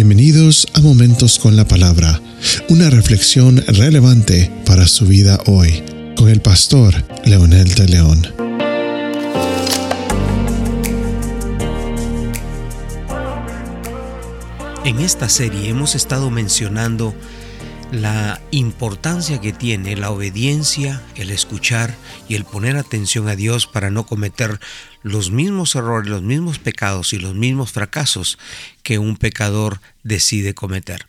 Bienvenidos a Momentos con la Palabra, una reflexión relevante para su vida hoy, con el pastor Leonel de León. En esta serie hemos estado mencionando la importancia que tiene la obediencia, el escuchar y el poner atención a Dios para no cometer los mismos errores, los mismos pecados y los mismos fracasos que un pecador decide cometer.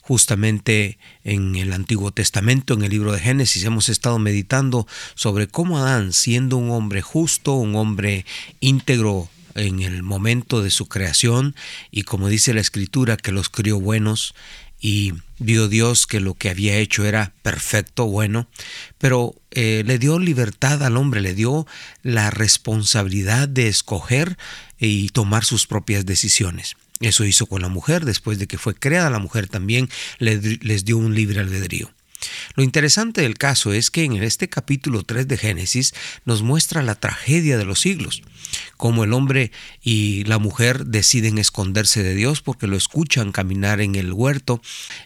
Justamente en el Antiguo Testamento, en el libro de Génesis, hemos estado meditando sobre cómo Adán, siendo un hombre justo, un hombre íntegro, en el momento de su creación y como dice la escritura que los crió buenos y vio Dios que lo que había hecho era perfecto, bueno, pero eh, le dio libertad al hombre, le dio la responsabilidad de escoger y tomar sus propias decisiones. Eso hizo con la mujer, después de que fue creada la mujer también les dio un libre albedrío. Lo interesante del caso es que en este capítulo 3 de Génesis nos muestra la tragedia de los siglos, cómo el hombre y la mujer deciden esconderse de Dios porque lo escuchan caminar en el huerto.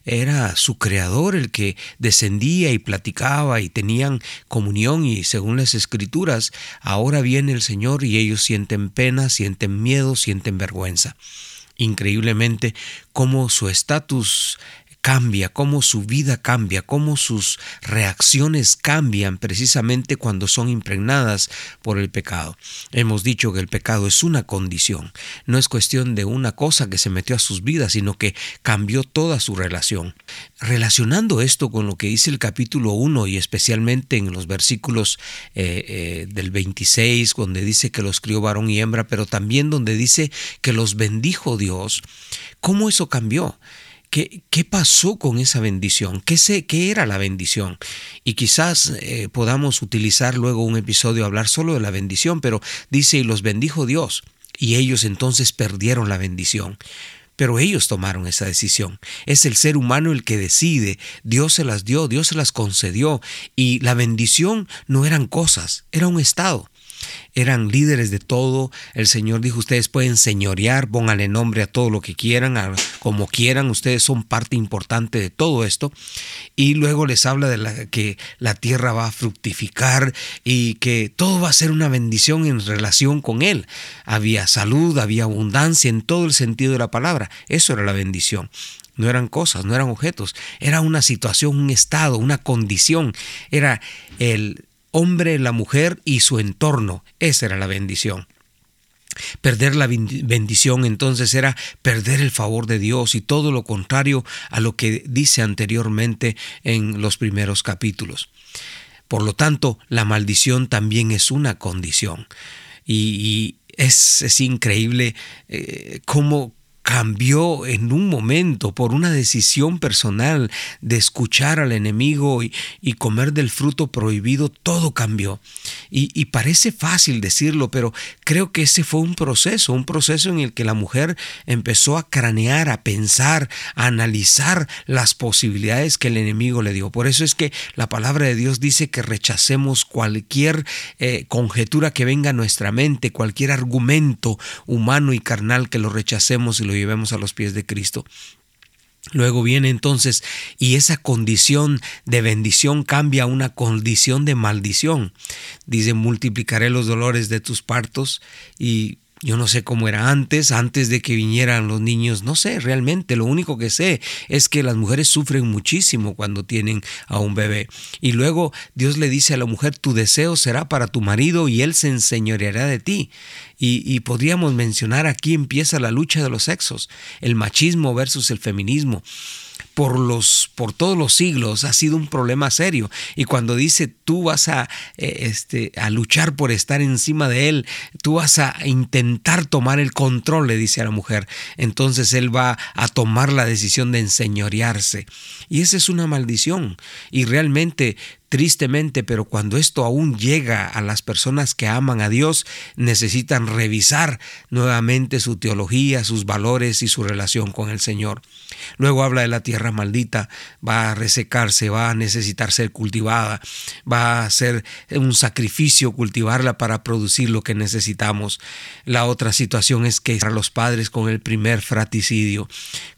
Era su creador el que descendía y platicaba y tenían comunión y según las escrituras, ahora viene el Señor y ellos sienten pena, sienten miedo, sienten vergüenza increíblemente cómo su estatus cambia, cómo su vida cambia, cómo sus reacciones cambian precisamente cuando son impregnadas por el pecado. Hemos dicho que el pecado es una condición, no es cuestión de una cosa que se metió a sus vidas, sino que cambió toda su relación. Relacionando esto con lo que dice el capítulo 1 y especialmente en los versículos eh, eh, del 26, donde dice que los crió varón y hembra, pero también donde dice que los bendijo Dios, ¿cómo eso cambió? ¿Qué, pasó con esa bendición? ¿Qué, sé, ¿Qué era la bendición? Y quizás eh, podamos utilizar luego un episodio hablar solo de la bendición, pero dice, y los bendijo Dios, y ellos entonces perdieron la bendición. Pero ellos tomaron esa decisión. Es el ser humano el que decide. Dios se las dio, Dios se las concedió. Y la bendición no eran cosas, era un estado eran líderes de todo. El Señor dijo, ustedes pueden señorear, pónganle nombre a todo lo que quieran, como quieran, ustedes son parte importante de todo esto. Y luego les habla de la, que la tierra va a fructificar y que todo va a ser una bendición en relación con Él. Había salud, había abundancia en todo el sentido de la palabra. Eso era la bendición no eran cosas, no eran objetos, era una situación, un estado, una condición, era el hombre, la mujer y su entorno. Esa era la bendición. Perder la bendición entonces era perder el favor de Dios y todo lo contrario a lo que dice anteriormente en los primeros capítulos. Por lo tanto, la maldición también es una condición. Y, es, increíble eh, cómo, cambió en un momento por una decisión personal de escuchar al enemigo y, comer del fruto prohibido, todo cambió. Y, parece fácil decirlo, pero creo que ese fue un proceso, un proceso en el que la mujer empezó a cranear, a pensar, a analizar las posibilidades que el enemigo le dio. Por eso es que la palabra de Dios dice que rechacemos cualquier eh, conjetura que venga a nuestra mente, cualquier argumento humano y carnal que lo rechacemos y lo llevemos a los pies de Cristo. Luego viene entonces y esa condición de bendición cambia a una condición de maldición. Dice, multiplicaré los dolores de tus partos y yo no sé cómo era antes, antes de que vinieran los niños, no sé realmente, lo único que sé es que las mujeres sufren muchísimo cuando tienen a un bebé. Y luego Dios le dice a la mujer, tu deseo será para tu marido y él se enseñoreará de ti. Y, podríamos mencionar aquí empieza la lucha de los sexos, el machismo versus el feminismo por, los, por todos los siglos ha sido un problema serio. Y cuando dice tú vas a, eh, este, a luchar por estar encima de él, tú vas a intentar tomar el control, le dice a la mujer, entonces él va a tomar la decisión de enseñorearse. Y esa es una maldición. Y realmente Tristemente, pero cuando esto aún llega a las personas que aman a Dios, necesitan revisar nuevamente su teología, sus valores y su relación con el Señor. Luego habla de la tierra maldita, va a resecarse, va a necesitar ser cultivada, va a ser un sacrificio cultivarla para producir lo que necesitamos. La otra situación es que los padres con el primer fraticidio,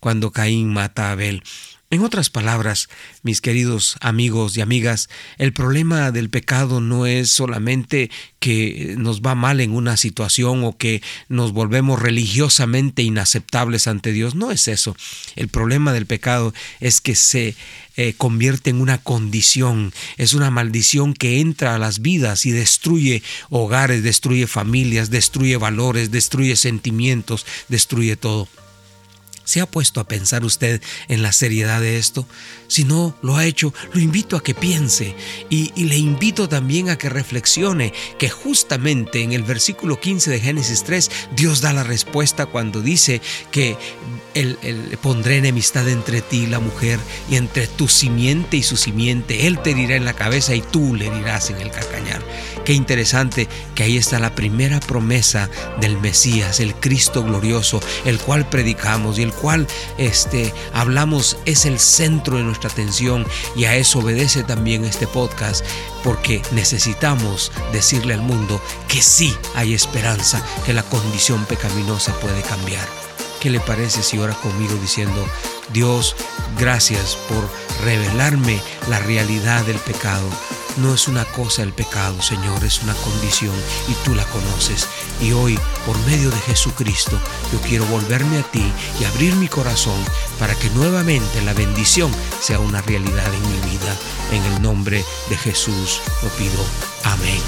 cuando Caín mata a Abel. En otras palabras, mis queridos amigos y amigas, el problema del pecado no es solamente que nos va mal en una situación o que nos volvemos religiosamente inaceptables ante Dios, no es eso. El problema del pecado es que se eh, convierte en una condición, es una maldición que entra a las vidas y destruye hogares, destruye familias, destruye valores, destruye sentimientos, destruye todo. ¿Se ha puesto a pensar usted en la seriedad de esto? Si no lo ha hecho, lo invito a que piense y, le invito también a que reflexione que justamente en el versículo 15 de Génesis 3 Dios da la respuesta cuando dice que él, pondré enemistad entre ti y la mujer y entre tu simiente y su simiente. Él te dirá en la cabeza y tú le dirás en el calcañar. Qué interesante que ahí está la primera promesa del Mesías, el Cristo glorioso, el cual predicamos y el cual este, hablamos es el centro de nuestra atención y a eso obedece también este podcast porque necesitamos decirle al mundo que sí hay esperanza, que la condición pecaminosa puede cambiar. ¿Qué le parece si ora conmigo diciendo, Dios, gracias por revelarme la realidad del pecado? No es una cosa el pecado, Señor, es una condición y tú la conoces. Y hoy, por medio de Jesucristo, yo quiero volverme a ti y abrir mi corazón para que nuevamente la bendición sea una realidad en mi vida. En el nombre de Jesús lo pido. Amén.